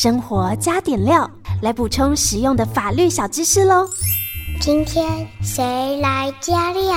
生活加点料，来补充实用的法律小知识喽。今天谁来加料？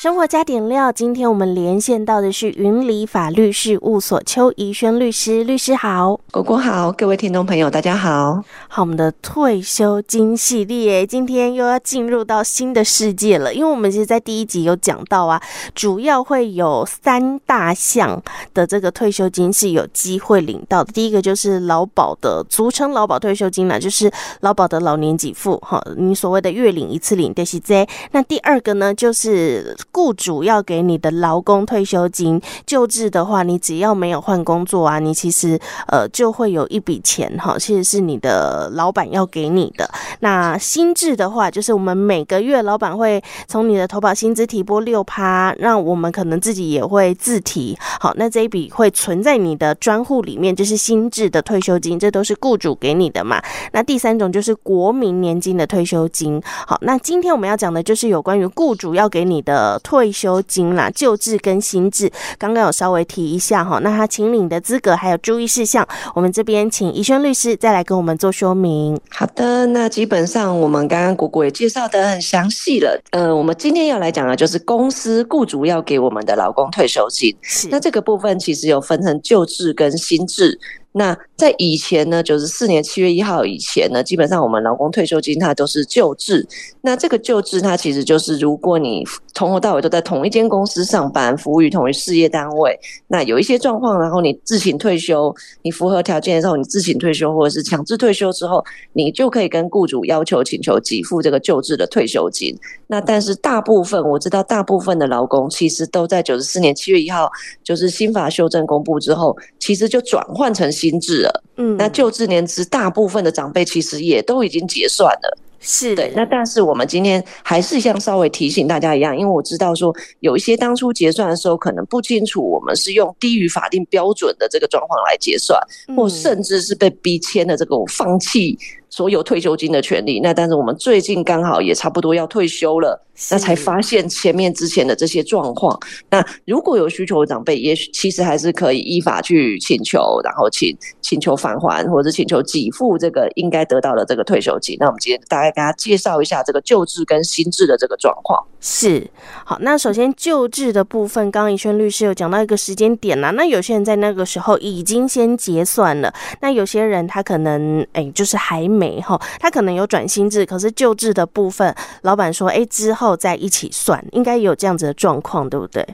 生活加点料，今天我们连线到的是云里法律事务所邱怡轩律师，律师好，果果好，各位听众朋友大家好。好，我们的退休金系列今天又要进入到新的世界了，因为我们其实，在第一集有讲到啊，主要会有三大项的这个退休金是有机会领到的。第一个就是劳保的，俗称劳保退休金呢，就是劳保的老年给付，哈，你所谓的月领一次领的是这。那第二个呢，就是雇主要给你的劳工退休金，旧制的话，你只要没有换工作啊，你其实呃就会有一笔钱哈，其实是你的老板要给你的。那新制的话，就是我们每个月老板会从你的投保薪资提拨六趴，让我们可能自己也会自提。好，那这一笔会存在你的专户里面，就是新制的退休金，这都是雇主给你的嘛。那第三种就是国民年金的退休金。好，那今天我们要讲的就是有关于雇主要给你的。退休金啦，旧制跟新制，刚刚有稍微提一下哈。那他请领的资格还有注意事项，我们这边请怡萱律师再来跟我们做说明。好的，那基本上我们刚刚果果也介绍得很详细了。呃，我们今天要来讲的就是公司雇主要给我们的劳工退休金。是，那这个部分其实有分成旧制跟新制。那在以前呢，九十四年七月一号以前呢，基本上我们劳工退休金它都是旧制。那这个旧制它其实就是，如果你从头到尾都在同一间公司上班，服务于同一事业单位，那有一些状况，然后你自行退休，你符合条件的时候，你自行退休或者是强制退休之后，你就可以跟雇主要求请求给付这个旧制的退休金。那但是大部分我知道，大部分的劳工其实都在九十四年七月一号，就是新法修正公布之后，其实就转换成新制了。嗯，那旧制年资大部分的长辈其实也都已经结算了。是对，那但是我们今天还是像稍微提醒大家一样，因为我知道说有一些当初结算的时候可能不清楚，我们是用低于法定标准的这个状况来结算，或甚至是被逼签的这个放弃。所有退休金的权利，那但是我们最近刚好也差不多要退休了，那才发现前面之前的这些状况。那如果有需求的长辈，也许其实还是可以依法去请求，然后请请求返还或者请求给付这个应该得到的这个退休金。那我们今天大概给大家介绍一下这个旧制跟新制的这个状况。是，好，那首先旧制的部分，刚刚怡轩律师有讲到一个时间点啦，那有些人在那个时候已经先结算了，那有些人他可能哎、欸，就是还没哈，他可能有转新制，可是旧制的部分，老板说哎、欸、之后再一起算，应该有这样子的状况，对不对？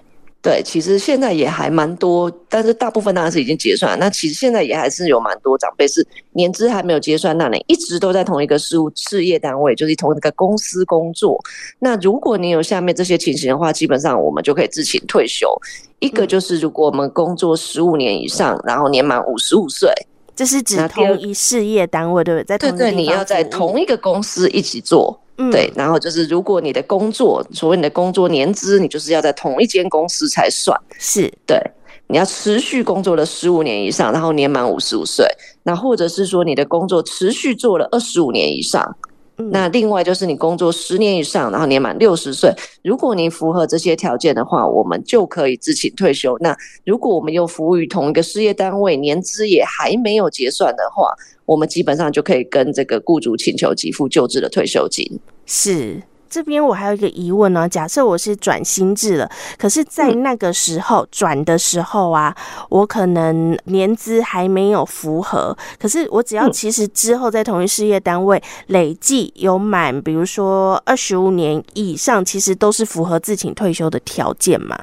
对，其实现在也还蛮多，但是大部分当然是已经结算了。那其实现在也还是有蛮多长辈是年资还没有结算，那你一直都在同一个事务事业单位，就是同一个公司工作。那如果你有下面这些情形的话，基本上我们就可以自行退休。一个就是如果我们工作十五年以上，然后年满五十五岁，这是指同一事业单位，对不对？对对，你要在同一个公司一起做。嗯，对，然后就是如果你的工作，所谓你的工作年资，你就是要在同一间公司才算，是对，你要持续工作了十五年以上，然后年满五十五岁，那或者是说你的工作持续做了二十五年以上。那另外就是你工作十年以上，然后年满六十岁，如果你符合这些条件的话，我们就可以自请退休。那如果我们又服务于同一个事业单位，年资也还没有结算的话，我们基本上就可以跟这个雇主请求给付就职的退休金。是。这边我还有一个疑问呢，假设我是转新制了，可是，在那个时候转的时候啊，我可能年资还没有符合，可是我只要其实之后在同一事业单位累计有满，比如说二十五年以上，其实都是符合自请退休的条件嘛？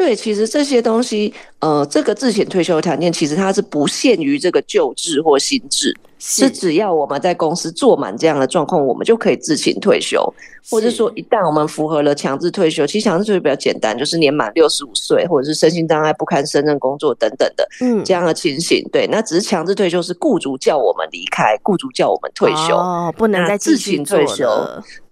对，其实这些东西，呃，这个自请退休的条件，其实它是不限于这个旧制或新制。是只要我们在公司做满这样的状况，我们就可以自行退休，或者说一旦我们符合了强制退休，其实强制退休比较简单，就是年满六十五岁，或者是身心障碍不堪胜任工作等等的，嗯，这样的情形。对，那只是强制退休是雇主叫我们离开，雇主叫我们退休，哦，不能再自行退休。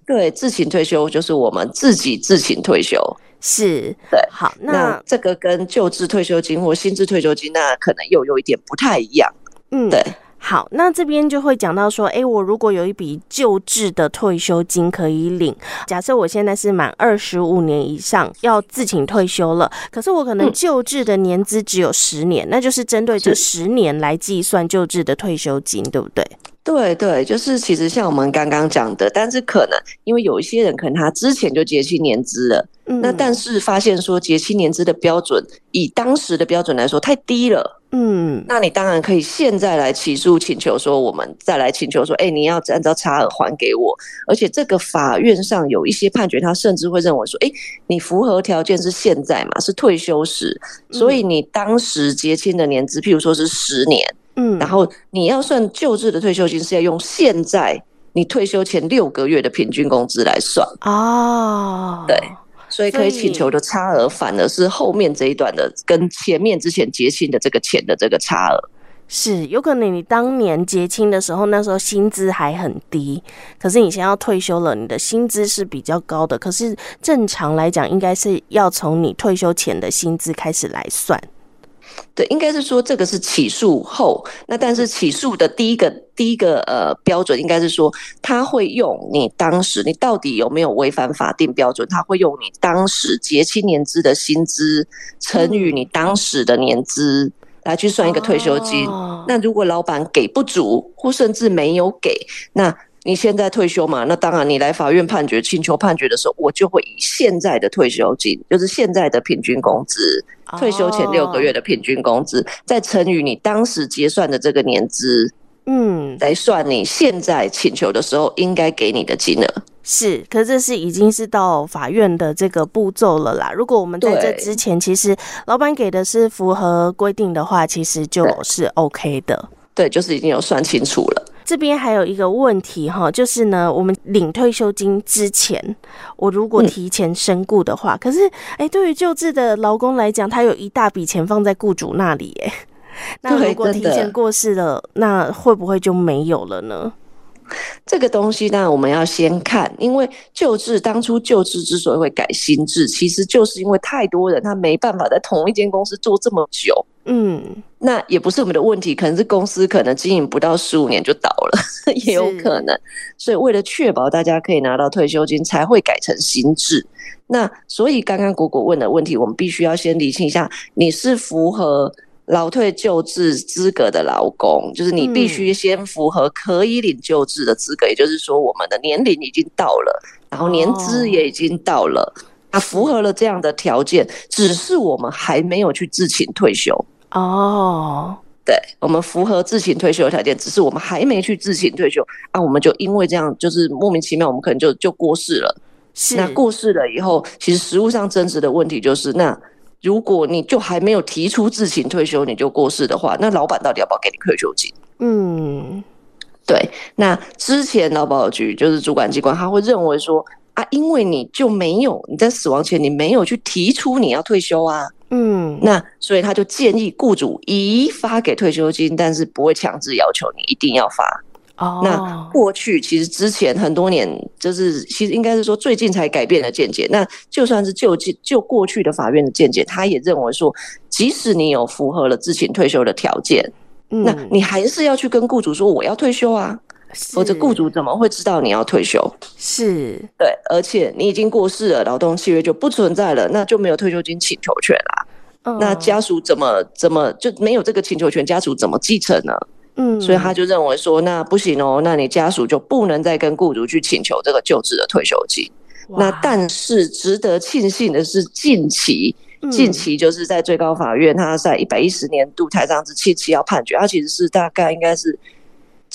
对，自行退休就是我们自己自行退休。是，对，好，那，那这个跟旧制退休金或新制退休金，那可能又有一点不太一样。嗯，对。好，那这边就会讲到说，哎，我如果有一笔旧制的退休金可以领，假设我现在是满二十五年以上要自请退休了，可是我可能旧制的年资只有十年，嗯、那就是针对这十年来计算旧制的退休金，对不对？对对，就是其实像我们刚刚讲的，但是可能因为有一些人可能他之前就结清年资了，嗯，那但是发现说结清年资的标准以当时的标准来说太低了，嗯，那你当然可以现在来起诉请求说，我们再来请求说，哎，你要按照差额还给我，而且这个法院上有一些判决，他甚至会认为说，哎，你符合条件是现在嘛，是退休时，所以你当时结清的年资，譬如说是十年。嗯，然后你要算旧制的退休金，是要用现在你退休前六个月的平均工资来算哦。对，所以可以请求的差额，反而是后面这一段的跟前面之前结清的这个钱的这个差额。是有可能你当年结清的时候，那时候薪资还很低，可是你现在要退休了，你的薪资是比较高的。可是正常来讲，应该是要从你退休前的薪资开始来算。对，应该是说这个是起诉后，那但是起诉的第一个第一个呃标准应该是说，他会用你当时你到底有没有违反法定标准，他会用你当时结清年资的薪资乘以你当时的年资来去算一个退休金。哦、那如果老板给不足或甚至没有给，那你现在退休嘛？那当然你来法院判决请求判决的时候，我就会以现在的退休金，就是现在的平均工资。退休前六个月的平均工资，再乘以你当时结算的这个年资，嗯，来算你现在请求的时候应该给你的金额。是，可是这是已经是到法院的这个步骤了啦。如果我们在这之前，其实老板给的是符合规定的话，其实就是 OK 的。对，就是已经有算清楚了。这边还有一个问题哈，就是呢，我们领退休金之前，我如果提前身故的话，嗯、可是哎、欸，对于救治的劳工来讲，他有一大笔钱放在雇主那里耶，那如果提前过世了，那会不会就没有了呢？这个东西呢，我们要先看，因为旧制当初旧制之所以会改新制，其实就是因为太多人他没办法在同一间公司做这么久。嗯，那也不是我们的问题，可能是公司可能经营不到十五年就倒了，也有可能。所以为了确保大家可以拿到退休金，才会改成新制。那所以刚刚果果问的问题，我们必须要先理清一下，你是符合。劳退救治资格的劳工，就是你必须先符合可以领救治的资格，嗯、也就是说，我们的年龄已经到了，然后年资也已经到了，那、哦、符合了这样的条件，只是我们还没有去自请退休。哦，对，我们符合自行退休的条件，只是我们还没去自行退休，啊，我们就因为这样，就是莫名其妙，我们可能就就过世了。是，那过世了以后，其实实务上争执的问题就是那。如果你就还没有提出自行退休，你就过世的话，那老板到底要不要给你退休金？嗯，对。那之前劳保局就是主管机关，他会认为说啊，因为你就没有你在死亡前你没有去提出你要退休啊，嗯，那所以他就建议雇主已发给退休金，但是不会强制要求你一定要发。哦，那过去其实之前很多年，就是其实应该是说最近才改变了见解。那就算是就就过去的法院的见解，他也认为说，即使你有符合了自请退休的条件，嗯，那你还是要去跟雇主说我要退休啊，否则雇主怎么会知道你要退休？是对，而且你已经过世了，劳动契约就不存在了，那就没有退休金请求权啦。嗯，那家属怎么怎么就没有这个请求权？家属怎么继承呢？嗯，所以他就认为说，那不行哦，那你家属就不能再跟雇主去请求这个旧制的退休金。那但是值得庆幸的是，近期近期就是在最高法院，他在一百一十年度台上之七七要判决，他其实是大概应该是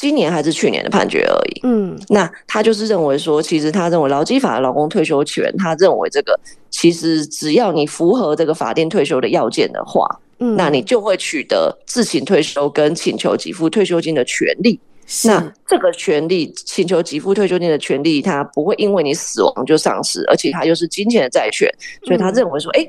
今年还是去年的判决而已。嗯，那他就是认为说，其实他认为劳基法的劳工退休权，他认为这个其实只要你符合这个法定退休的要件的话。嗯那你就会取得自请退休跟请求给付退休金的权利。那这个权利，请求给付退休金的权利，它不会因为你死亡就丧失，而且它又是金钱的债权，所以他认为说，哎，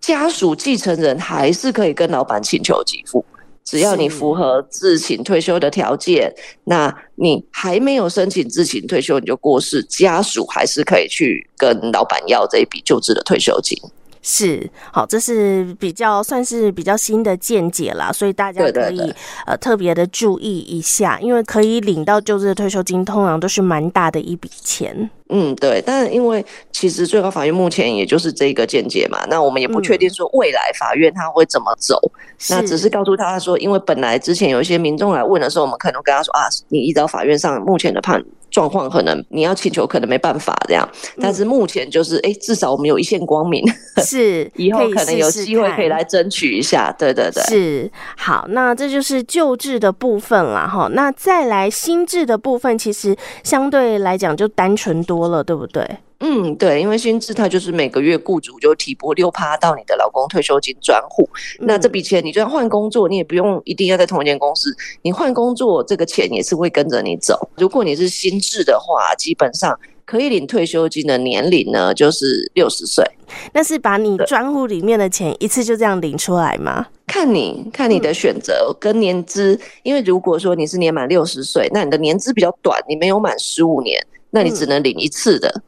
家属继承人还是可以跟老板请求给付，只要你符合自请退休的条件，那你还没有申请自请退休你就过世，家属还是可以去跟老板要这一笔救治的退休金。是，好，这是比较算是比较新的见解啦，所以大家可以呃特别的注意一下，因为可以领到救治的退休金，通常都是蛮大的一笔钱。嗯，对，但因为其实最高法院目前也就是这个见解嘛，那我们也不确定说未来法院他会怎么走，嗯、那只是告诉他说，因为本来之前有一些民众来问的时候，我们可能跟他说啊，你依照法院上目前的判。状况可能你要请求，可能没办法这样，但是目前就是哎、嗯欸，至少我们有一线光明，是以后可能有机会可以来争取一下，对对对，是好，那这就是旧制的部分了哈，那再来新制的部分，其实相对来讲就单纯多了，对不对？嗯，对，因为新制它就是每个月雇主就提拨六趴到你的老公退休金专户，嗯、那这笔钱你就算换工作，你也不用一定要在同一间公司，你换工作这个钱也是会跟着你走。如果你是新制的话，基本上可以领退休金的年龄呢就是六十岁。那是把你专户里面的钱一次就这样领出来吗？看你看你的选择跟年资，嗯、因为如果说你是年满六十岁，那你的年资比较短，你没有满十五年，那你只能领一次的。嗯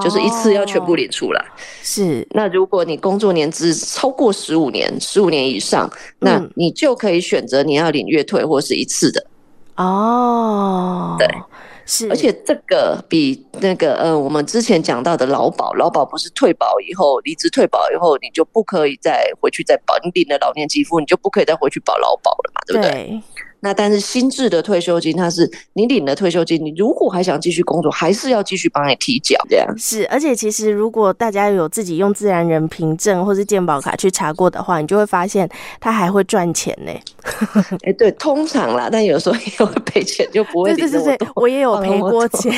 就是一次要全部领出来，是。那如果你工作年资超过十五年，十五年以上，那你就可以选择你要领月退或是一次的。哦，对，是。而且这个比那个呃，我们之前讲到的劳保，劳保不是退保以后，离职退保以后，你就不可以再回去再保，你领了老年给付，你就不可以再回去保劳保了嘛，对不对？对那但是新制的退休金，它是你领了退休金，你如果还想继续工作，还是要继续帮你提缴这样。是，而且其实如果大家有自己用自然人凭证或是健保卡去查过的话，你就会发现它还会赚钱呢。哎、欸，对，通常啦，但有时候也会赔钱，就不会。对对对对，我也有赔过钱，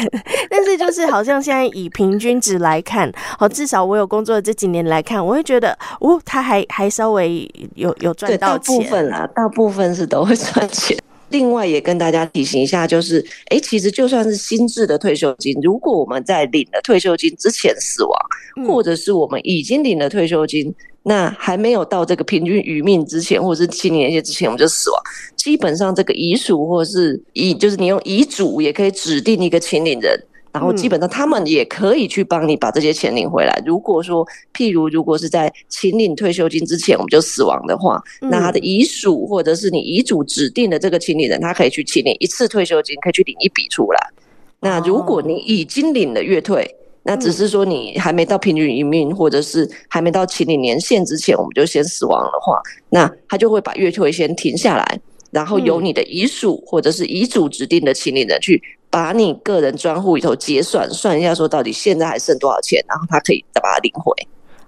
但是就是好像现在以平均值来看，好，至少我有工作的这几年来看，我会觉得哦，他还还稍微有有赚到钱。大部分啦，大部分是都会赚钱。另外也跟大家提醒一下，就是，哎、欸，其实就算是新制的退休金，如果我们在领了退休金之前死亡，或者是我们已经领了退休金，那还没有到这个平均余命之前，或者是七年年限之前，我们就死亡，基本上这个遗属或者是遗，就是你用遗嘱也可以指定一个亲领人。然后基本上他们也可以去帮你把这些钱领回来。如果说，譬如如果是在请领退休金之前我们就死亡的话，那他的遗属或者是你遗嘱指定的这个请领人，他可以去请领一次退休金，可以去领一笔出来。那如果你已经领了月退，那只是说你还没到平均余命，或者是还没到请领年限之前我们就先死亡的话，那他就会把月退先停下来，然后由你的遗属或者是遗嘱指定的请领人去。把你个人专户里头结算算一下，说到底现在还剩多少钱，然后他可以再把它领回。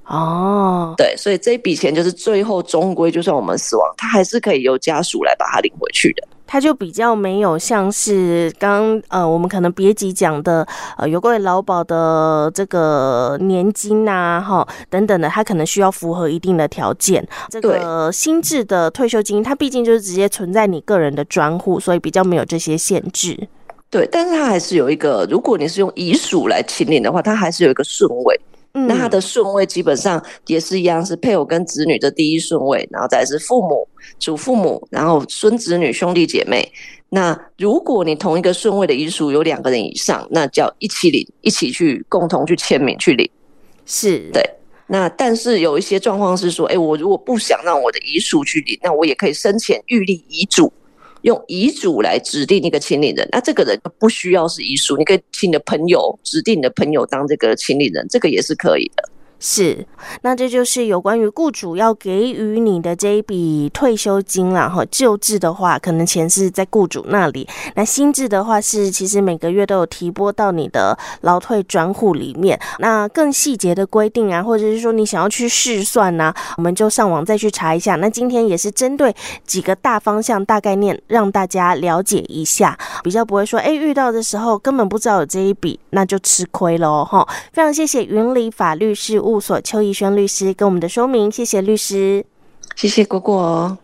哦，对，所以这笔钱就是最后终归就算我们死亡，他还是可以由家属来把它领回去的。他就比较没有像是刚呃我们可能别集讲的呃有关于劳保的这个年金啊哈等等的，他可能需要符合一定的条件。这个新制的退休金，它毕竟就是直接存在你个人的专户，所以比较没有这些限制。对，但是它还是有一个，如果你是用遗属来请领的话，它还是有一个顺位。嗯，那它的顺位基本上也是一样，是配偶跟子女的第一顺位，然后再是父母、祖父母，然后孙子女、兄弟姐妹。那如果你同一个顺位的遗属有两个人以上，那叫一起领，一起去共同去签名去领。是，对。那但是有一些状况是说，哎，我如果不想让我的遗属去领，那我也可以生前预立遗嘱。用遗嘱来指定一个亲历人，那这个人不需要是遗书，你可以请你的朋友指定你的朋友当这个亲历人，这个也是可以的。是，那这就是有关于雇主要给予你的这一笔退休金啦。哈，旧制的话，可能钱是在雇主那里；那新制的话，是其实每个月都有提拨到你的劳退专户里面。那更细节的规定啊，或者是说你想要去试算呢、我们就上网再去查一下。那今天也是针对几个大方向、大概念，让大家了解一下，比较不会说，哎，遇到的时候根本不知道有这一笔，那就吃亏了哈。非常谢谢云里法律事务所邱怡轩律师跟我们的说明，谢谢律师，谢谢果果。